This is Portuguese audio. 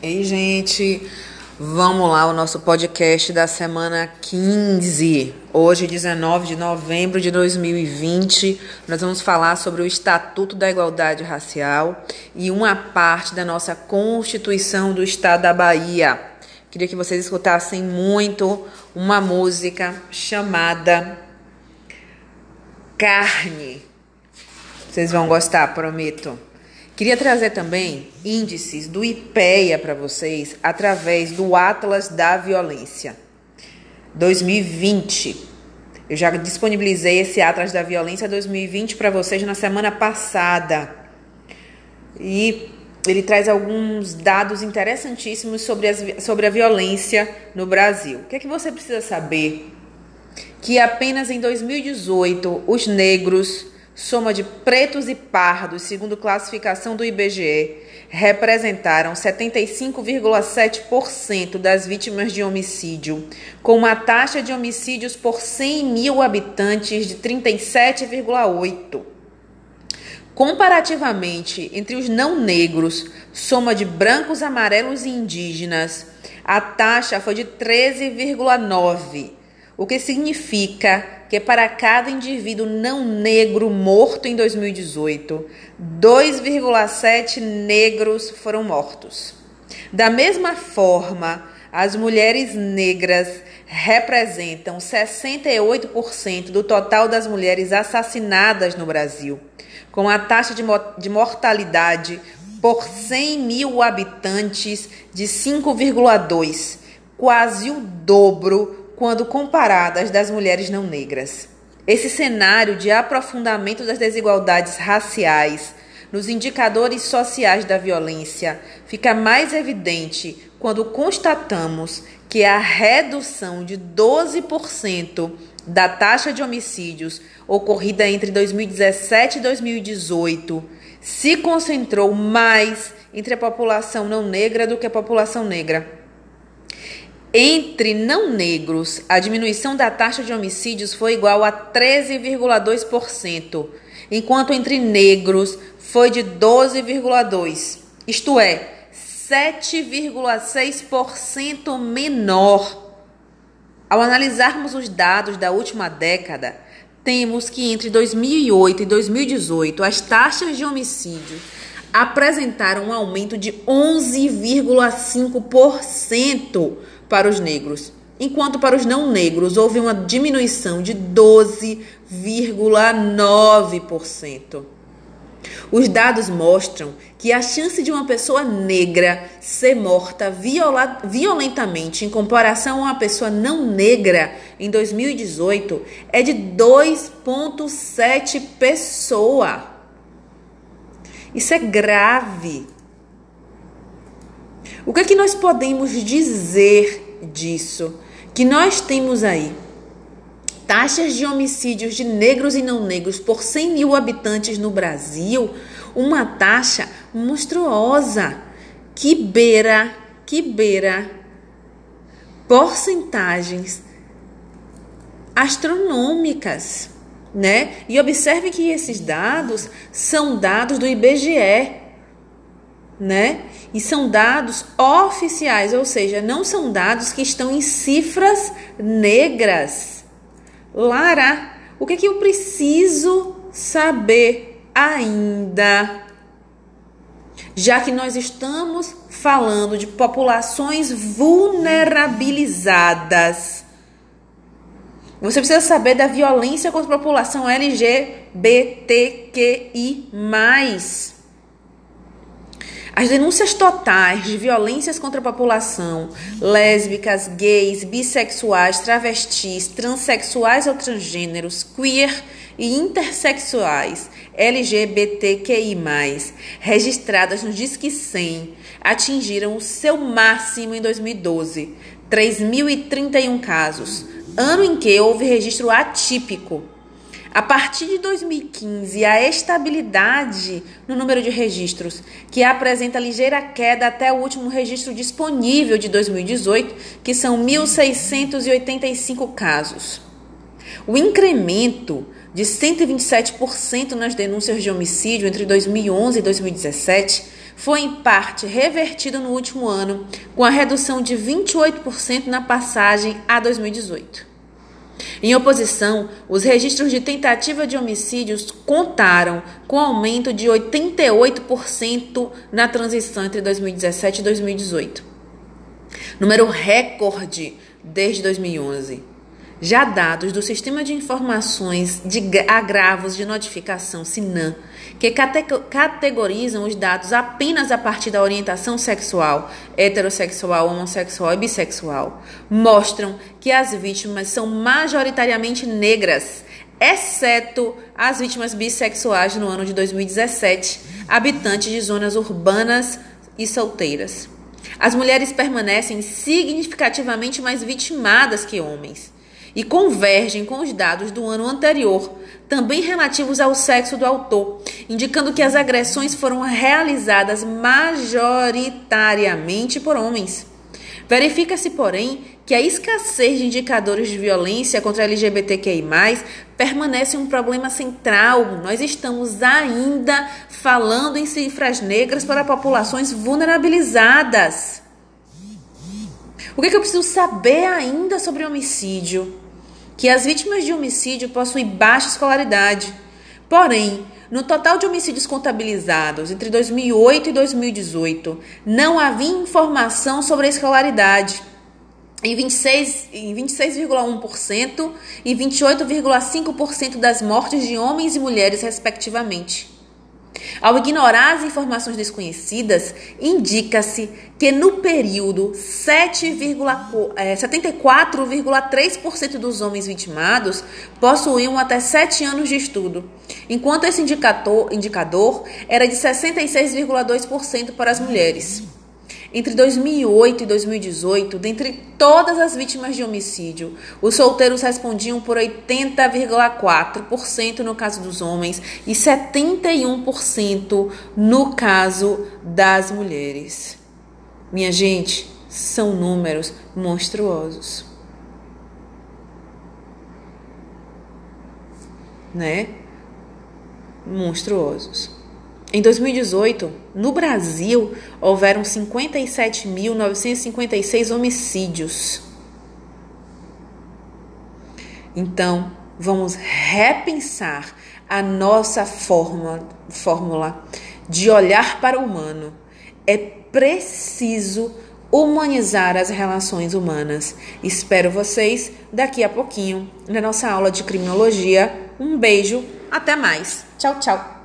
Ei, gente, vamos lá, o nosso podcast da semana 15. Hoje, 19 de novembro de 2020, nós vamos falar sobre o Estatuto da Igualdade Racial e uma parte da nossa Constituição do Estado da Bahia. Queria que vocês escutassem muito uma música chamada Carne. Vocês vão gostar, prometo. Queria trazer também índices do IPEA para vocês através do Atlas da Violência 2020. Eu já disponibilizei esse Atlas da Violência 2020 para vocês na semana passada. E ele traz alguns dados interessantíssimos sobre, as, sobre a violência no Brasil. O que é que você precisa saber? Que apenas em 2018 os negros soma de pretos e pardos, segundo classificação do IBGE, representaram 75,7% das vítimas de homicídio, com uma taxa de homicídios por 100 mil habitantes de 37,8%. Comparativamente, entre os não negros, soma de brancos, amarelos e indígenas, a taxa foi de 13,9%, o que significa que para cada indivíduo não negro morto em 2018, 2,7 negros foram mortos. Da mesma forma, as mulheres negras representam 68% do total das mulheres assassinadas no Brasil, com a taxa de mortalidade por 100 mil habitantes de 5,2, quase o dobro quando comparadas das mulheres não negras. Esse cenário de aprofundamento das desigualdades raciais nos indicadores sociais da violência fica mais evidente quando constatamos que a redução de 12% da taxa de homicídios ocorrida entre 2017 e 2018 se concentrou mais entre a população não negra do que a população negra. Entre não negros, a diminuição da taxa de homicídios foi igual a 13,2%, enquanto entre negros foi de 12,2%, isto é, 7,6% menor. Ao analisarmos os dados da última década, temos que entre 2008 e 2018 as taxas de homicídio apresentaram um aumento de 11,5% para os negros, enquanto para os não negros houve uma diminuição de 12,9%. Os dados mostram que a chance de uma pessoa negra ser morta violentamente em comparação a uma pessoa não negra em 2018 é de 2,7 pessoa. Isso é grave. O que é que nós podemos dizer disso? Que nós temos aí taxas de homicídios de negros e não negros por 100 mil habitantes no Brasil, uma taxa monstruosa que beira, que beira porcentagens astronômicas, né? E observe que esses dados são dados do IBGE, né? E são dados oficiais, ou seja, não são dados que estão em cifras negras. Lara, o que, é que eu preciso saber ainda? Já que nós estamos falando de populações vulnerabilizadas. Você precisa saber da violência contra a população LGBTQI. As denúncias totais de violências contra a população, lésbicas, gays, bissexuais, travestis, transexuais ou transgêneros, queer e intersexuais LGBTQI+, registradas no Disque 100, atingiram o seu máximo em 2012, 3.031 casos, ano em que houve registro atípico a partir de 2015, a estabilidade no número de registros, que apresenta ligeira queda até o último registro disponível de 2018, que são 1.685 casos. O incremento de 127% nas denúncias de homicídio entre 2011 e 2017 foi em parte revertido no último ano, com a redução de 28% na passagem a 2018. Em oposição, os registros de tentativa de homicídios contaram com aumento de 88% na transição entre 2017 e 2018. Número recorde desde 2011. Já dados do Sistema de Informações de Agravos de Notificação, SINAM, que categorizam os dados apenas a partir da orientação sexual, heterossexual, homossexual e bissexual, mostram que as vítimas são majoritariamente negras, exceto as vítimas bissexuais no ano de 2017, habitantes de zonas urbanas e solteiras. As mulheres permanecem significativamente mais vitimadas que homens e convergem com os dados do ano anterior, também relativos ao sexo do autor, indicando que as agressões foram realizadas majoritariamente por homens. Verifica-se, porém, que a escassez de indicadores de violência contra LGBTQI, permanece um problema central. Nós estamos ainda falando em cifras negras para populações vulnerabilizadas. O que, que eu preciso saber ainda sobre homicídio? que as vítimas de homicídio possuem baixa escolaridade. Porém, no total de homicídios contabilizados entre 2008 e 2018, não havia informação sobre a escolaridade. Em 26,1% em 26 e 28,5% das mortes de homens e mulheres, respectivamente. Ao ignorar as informações desconhecidas, indica-se que no período 74,3% é, dos homens vitimados possuíam até 7 anos de estudo, enquanto esse indicador, indicador era de 66,2% para as mulheres. Entre 2008 e 2018, dentre todas as vítimas de homicídio, os solteiros respondiam por 80,4% no caso dos homens e 71% no caso das mulheres. Minha gente, são números monstruosos. Né? Monstruosos. Em 2018, no Brasil, houveram 57.956 homicídios. Então, vamos repensar a nossa fórmula, fórmula de olhar para o humano. É preciso humanizar as relações humanas. Espero vocês daqui a pouquinho na nossa aula de criminologia. Um beijo, até mais. Tchau, tchau.